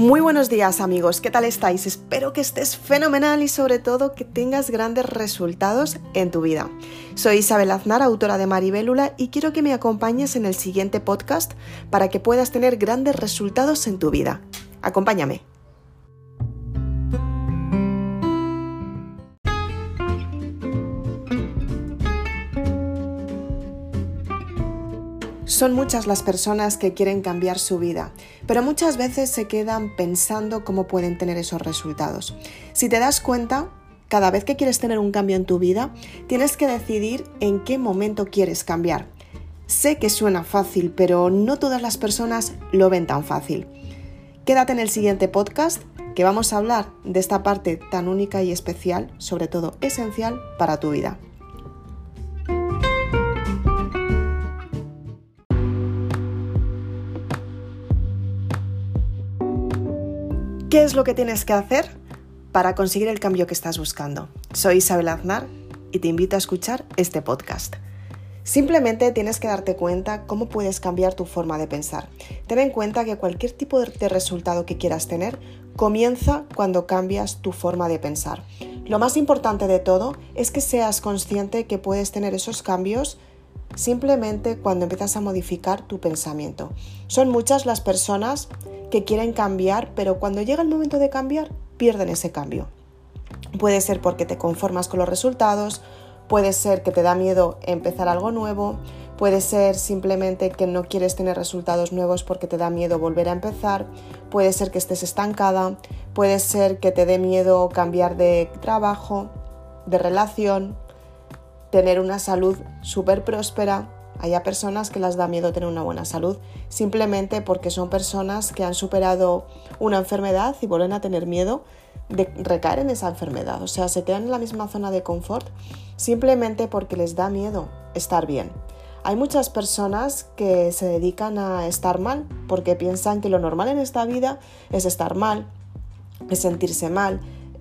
Muy buenos días amigos, ¿qué tal estáis? Espero que estés fenomenal y sobre todo que tengas grandes resultados en tu vida. Soy Isabel Aznar, autora de Maribélula, y quiero que me acompañes en el siguiente podcast para que puedas tener grandes resultados en tu vida. Acompáñame. Son muchas las personas que quieren cambiar su vida, pero muchas veces se quedan pensando cómo pueden tener esos resultados. Si te das cuenta, cada vez que quieres tener un cambio en tu vida, tienes que decidir en qué momento quieres cambiar. Sé que suena fácil, pero no todas las personas lo ven tan fácil. Quédate en el siguiente podcast que vamos a hablar de esta parte tan única y especial, sobre todo esencial para tu vida. ¿Qué es lo que tienes que hacer para conseguir el cambio que estás buscando? Soy Isabel Aznar y te invito a escuchar este podcast. Simplemente tienes que darte cuenta cómo puedes cambiar tu forma de pensar. Ten en cuenta que cualquier tipo de resultado que quieras tener comienza cuando cambias tu forma de pensar. Lo más importante de todo es que seas consciente que puedes tener esos cambios simplemente cuando empiezas a modificar tu pensamiento. Son muchas las personas que quieren cambiar, pero cuando llega el momento de cambiar, pierden ese cambio. Puede ser porque te conformas con los resultados, puede ser que te da miedo empezar algo nuevo, puede ser simplemente que no quieres tener resultados nuevos porque te da miedo volver a empezar, puede ser que estés estancada, puede ser que te dé miedo cambiar de trabajo, de relación, tener una salud súper próspera. Hay personas que les da miedo tener una buena salud simplemente porque son personas que han superado una enfermedad y vuelven a tener miedo de recaer en esa enfermedad. O sea, se quedan en la misma zona de confort simplemente porque les da miedo estar bien. Hay muchas personas que se dedican a estar mal porque piensan que lo normal en esta vida es estar mal, es sentirse mal,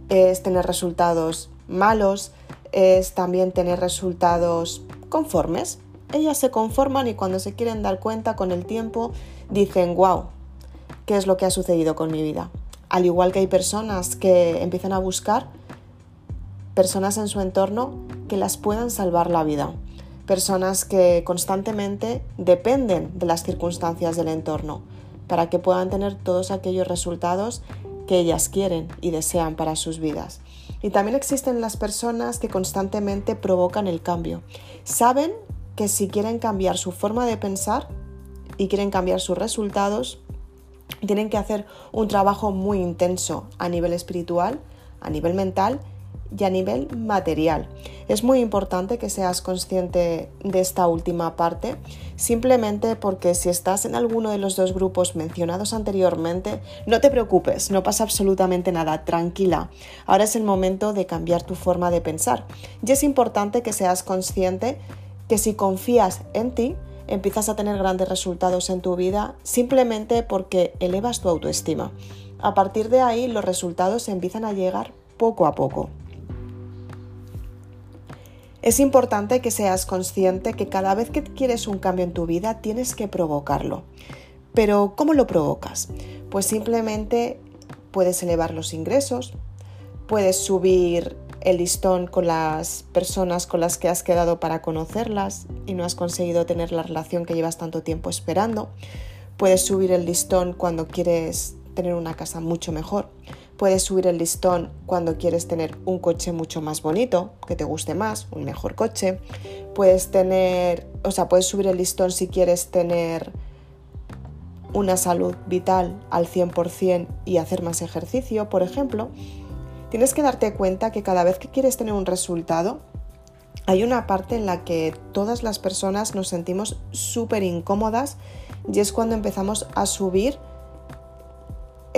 es tener resultados malos, es también tener resultados conformes. Ellas se conforman y cuando se quieren dar cuenta con el tiempo dicen, wow, ¿qué es lo que ha sucedido con mi vida? Al igual que hay personas que empiezan a buscar personas en su entorno que las puedan salvar la vida. Personas que constantemente dependen de las circunstancias del entorno para que puedan tener todos aquellos resultados que ellas quieren y desean para sus vidas. Y también existen las personas que constantemente provocan el cambio. Saben que si quieren cambiar su forma de pensar y quieren cambiar sus resultados, tienen que hacer un trabajo muy intenso a nivel espiritual, a nivel mental y a nivel material. Es muy importante que seas consciente de esta última parte, simplemente porque si estás en alguno de los dos grupos mencionados anteriormente, no te preocupes, no pasa absolutamente nada, tranquila. Ahora es el momento de cambiar tu forma de pensar. Y es importante que seas consciente que si confías en ti, empiezas a tener grandes resultados en tu vida simplemente porque elevas tu autoestima. A partir de ahí los resultados empiezan a llegar poco a poco. Es importante que seas consciente que cada vez que quieres un cambio en tu vida tienes que provocarlo. Pero ¿cómo lo provocas? Pues simplemente puedes elevar los ingresos, puedes subir el listón con las personas con las que has quedado para conocerlas y no has conseguido tener la relación que llevas tanto tiempo esperando, puedes subir el listón cuando quieres tener una casa mucho mejor, Puedes subir el listón cuando quieres tener un coche mucho más bonito, que te guste más, un mejor coche. Puedes tener, o sea, puedes subir el listón si quieres tener una salud vital al 100% y hacer más ejercicio, por ejemplo. Tienes que darte cuenta que cada vez que quieres tener un resultado, hay una parte en la que todas las personas nos sentimos súper incómodas y es cuando empezamos a subir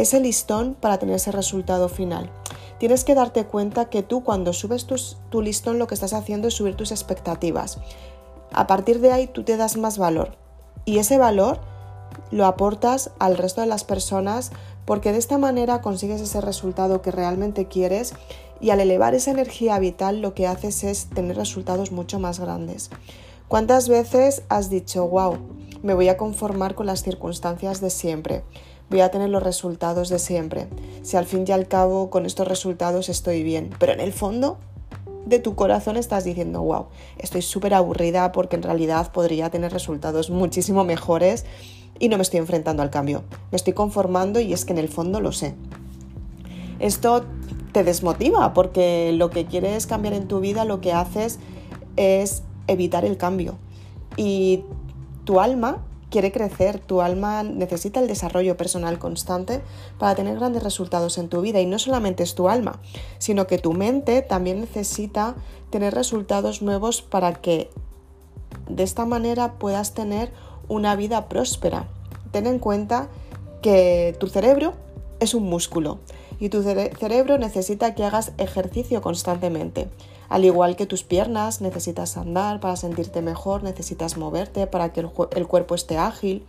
ese listón para tener ese resultado final. Tienes que darte cuenta que tú cuando subes tu listón lo que estás haciendo es subir tus expectativas. A partir de ahí tú te das más valor y ese valor lo aportas al resto de las personas porque de esta manera consigues ese resultado que realmente quieres y al elevar esa energía vital lo que haces es tener resultados mucho más grandes. ¿Cuántas veces has dicho, wow, me voy a conformar con las circunstancias de siempre? Voy a tener los resultados de siempre. Si al fin y al cabo con estos resultados estoy bien. Pero en el fondo de tu corazón estás diciendo, wow, estoy súper aburrida porque en realidad podría tener resultados muchísimo mejores y no me estoy enfrentando al cambio. Me estoy conformando y es que en el fondo lo sé. Esto te desmotiva porque lo que quieres cambiar en tu vida, lo que haces es evitar el cambio. Y tu alma quiere crecer, tu alma necesita el desarrollo personal constante para tener grandes resultados en tu vida. Y no solamente es tu alma, sino que tu mente también necesita tener resultados nuevos para que de esta manera puedas tener una vida próspera. Ten en cuenta que tu cerebro es un músculo y tu cerebro necesita que hagas ejercicio constantemente. Al igual que tus piernas, necesitas andar para sentirte mejor, necesitas moverte para que el, cuerpo esté ágil.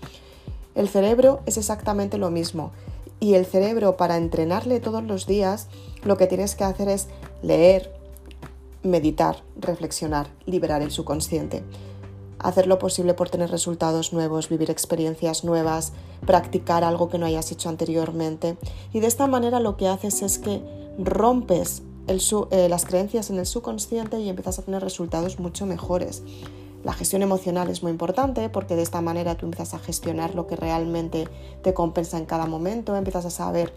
El cerebro es exactamente lo mismo. Y el cerebro, para entrenarle todos los días, lo que tienes que hacer es leer, meditar, reflexionar, liberar el subconsciente hacer lo posible por tener resultados nuevos, vivir experiencias nuevas, practicar algo que no hayas hecho anteriormente. Y de esta manera lo que haces es que rompes eh, las creencias en el subconsciente y empiezas a tener resultados mucho mejores. La gestión emocional es muy importante porque de esta manera tú empiezas a gestionar lo que realmente te compensa en cada momento, empiezas a saber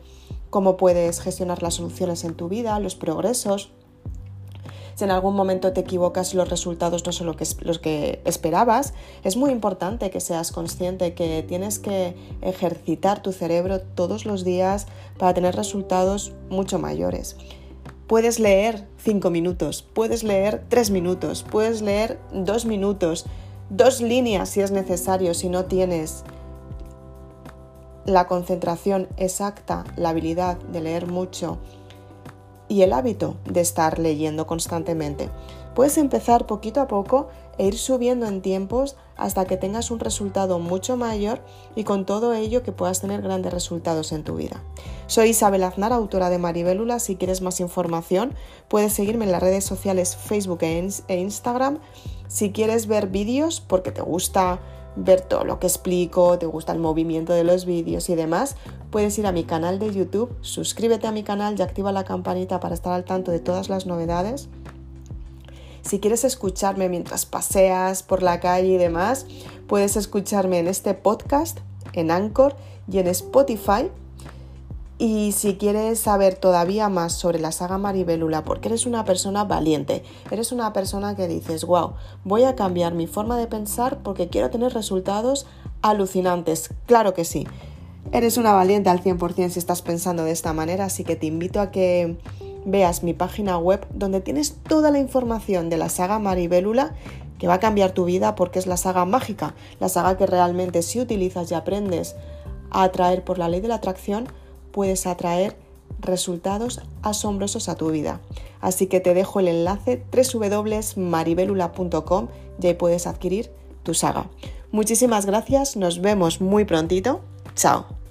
cómo puedes gestionar las soluciones en tu vida, los progresos, si en algún momento te equivocas y los resultados no son los que esperabas, es muy importante que seas consciente que tienes que ejercitar tu cerebro todos los días para tener resultados mucho mayores. Puedes leer cinco minutos, puedes leer tres minutos, puedes leer dos minutos, dos líneas si es necesario, si no tienes la concentración exacta, la habilidad de leer mucho y el hábito de estar leyendo constantemente. Puedes empezar poquito a poco e ir subiendo en tiempos hasta que tengas un resultado mucho mayor y con todo ello que puedas tener grandes resultados en tu vida. Soy Isabel Aznar, autora de Maribélula. Si quieres más información, puedes seguirme en las redes sociales Facebook e, e Instagram. Si quieres ver vídeos porque te gusta ver todo lo que explico, te gusta el movimiento de los vídeos y demás, puedes ir a mi canal de YouTube, suscríbete a mi canal y activa la campanita para estar al tanto de todas las novedades. Si quieres escucharme mientras paseas por la calle y demás, puedes escucharme en este podcast, en Anchor y en Spotify y si quieres saber todavía más sobre la saga Maribélula, porque eres una persona valiente, eres una persona que dices, wow, voy a cambiar mi forma de pensar porque quiero tener resultados alucinantes. Claro que sí. Eres una valiente al 100% si estás pensando de esta manera, así que te invito a que veas mi página web donde tienes toda la información de la saga Maribélula que va a cambiar tu vida porque es la saga mágica, la saga que realmente si utilizas y aprendes a atraer por la ley de la atracción, puedes atraer resultados asombrosos a tu vida. Así que te dejo el enlace www.maribelula.com y ahí puedes adquirir tu saga. Muchísimas gracias, nos vemos muy prontito. Chao.